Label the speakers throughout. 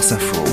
Speaker 1: France Info.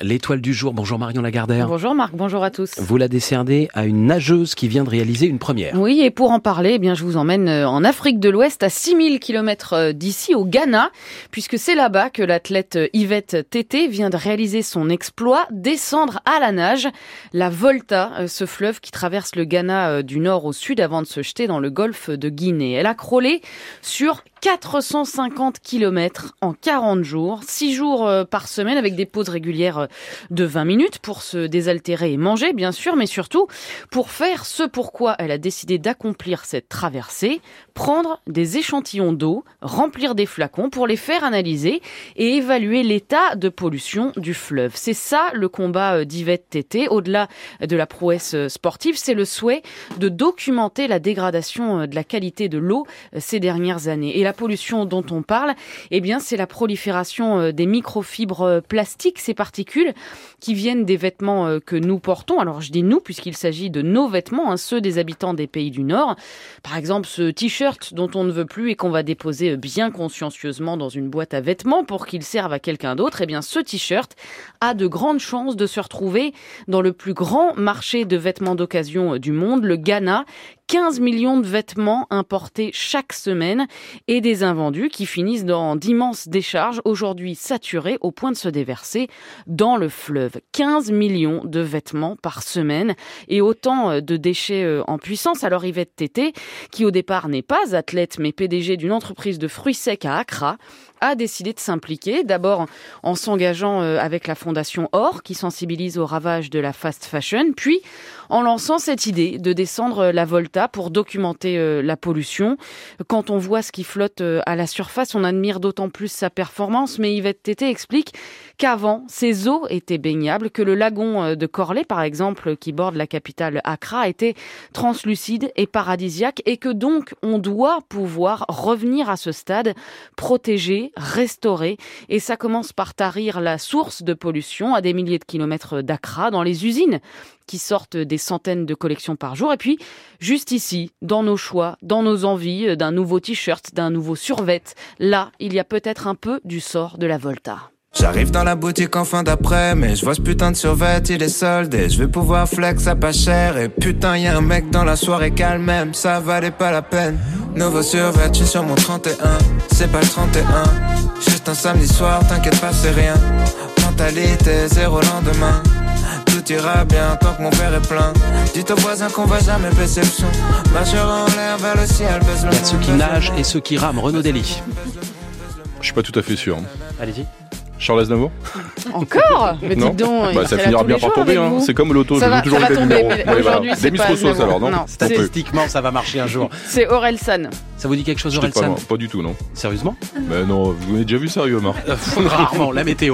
Speaker 2: L'étoile du jour. Bonjour Marion Lagardère.
Speaker 3: Bonjour Marc, bonjour à tous.
Speaker 2: Vous la décernez à une nageuse qui vient de réaliser une première.
Speaker 3: Oui, et pour en parler, eh bien, je vous emmène euh, en Afrique de l'Ouest, à 6000 km euh, d'ici, au Ghana, puisque c'est là-bas que l'athlète euh, Yvette Tété vient de réaliser son exploit, descendre à la nage la Volta, ce fleuve qui traverse le Ghana du nord au sud avant de se jeter dans le golfe de Guinée. Elle a crawlé sur 450 km en 40 jours, 6 jours par semaine avec des pauses régulières de 20 minutes pour se désaltérer et manger, bien sûr, mais surtout pour faire ce pourquoi elle a décidé d'accomplir cette traversée, prendre des échantillons d'eau, remplir des flacons pour les faire analyser et évaluer l'état de pollution du fleuve. C'est ça le combat euh, d'Yvette Tété. Au-delà de la prouesse euh, sportive, c'est le souhait de documenter la dégradation euh, de la qualité de l'eau ces dernières années. Pollution dont on parle, eh bien, c'est la prolifération des microfibres plastiques, ces particules qui viennent des vêtements euh, que nous portons. Alors je dis nous puisqu'il s'agit de nos vêtements, hein, ceux des habitants des pays du Nord. Par exemple ce t-shirt dont on ne veut plus et qu'on va déposer euh, bien consciencieusement dans une boîte à vêtements pour qu'il serve à quelqu'un d'autre. Eh bien ce t-shirt a de grandes chances de se retrouver dans le plus grand marché de vêtements d'occasion euh, du monde, le Ghana, 15 millions de vêtements importés chaque semaine et des invendus qui finissent dans d'immenses décharges, aujourd'hui saturées au point de se déverser dans le fleuve. 15 millions de vêtements par semaine et autant euh, de déchets euh, en puissance. Alors Yvette Tété, qui au départ n'est pas athlète mais PDG d'une entreprise de fruits secs à Accra, a décidé de s'impliquer, d'abord en s'engageant euh, avec la fondation Or, qui sensibilise au ravage de la fast fashion, puis en lançant cette idée de descendre la Volta pour documenter euh, la pollution. Quand on voit ce qui flotte euh, à la surface, on admire d'autant plus sa performance, mais Yvette Tété explique qu'avant, ces eaux étaient baignables, que le lagon de Corlay, par exemple, qui borde la capitale Accra, était translucide et paradisiaque, et que donc on doit pouvoir revenir à ce stade protégé restaurer. Et ça commence par tarir la source de pollution à des milliers de kilomètres d'Accra, dans les usines qui sortent des centaines de collections par jour. Et puis, juste ici, dans nos choix, dans nos envies d'un nouveau t-shirt, d'un nouveau survêt, là, il y a peut-être un peu du sort de la Volta.
Speaker 4: J'arrive dans la boutique en fin d'après, mais je vois ce putain de survêt, il est soldé. Je vais pouvoir flex à pas cher. Et putain, y a un mec dans la soirée calme même, ça valait pas la peine. Nouveau survêt, je sur mon 31, c'est pas le 31. Juste un samedi soir, t'inquiète pas, c'est rien. Mentalité, zéro lendemain. Tout ira bien tant que mon verre est plein. Dites aux voisins qu'on va jamais baisser le son. Marchera en l'air vers le ciel, baisse le
Speaker 2: Il y a ceux qui nagent et ceux qui rament. Renaud Dely.
Speaker 5: Je suis pas tout à fait sûr.
Speaker 2: Allez-y.
Speaker 5: Charles Aznavour
Speaker 3: Encore Mais dites donc,
Speaker 5: bah, ça finira bien par tomber. Hein. C'est comme l'auto,
Speaker 3: Ça
Speaker 5: je
Speaker 3: va-
Speaker 5: toujours
Speaker 3: ça
Speaker 5: les
Speaker 3: tomber, aujourd'hui, c'est pas
Speaker 5: alors, non,
Speaker 3: Non,
Speaker 2: Statistiquement, ça va marcher un jour.
Speaker 3: C'est Aurel San.
Speaker 2: Ça vous dit quelque chose,
Speaker 5: pas,
Speaker 2: Orelsan
Speaker 5: pas du tout, non.
Speaker 2: Sérieusement
Speaker 5: Mais non, vous m'avez déjà vu sérieux, Marc
Speaker 2: Rarement, la météo.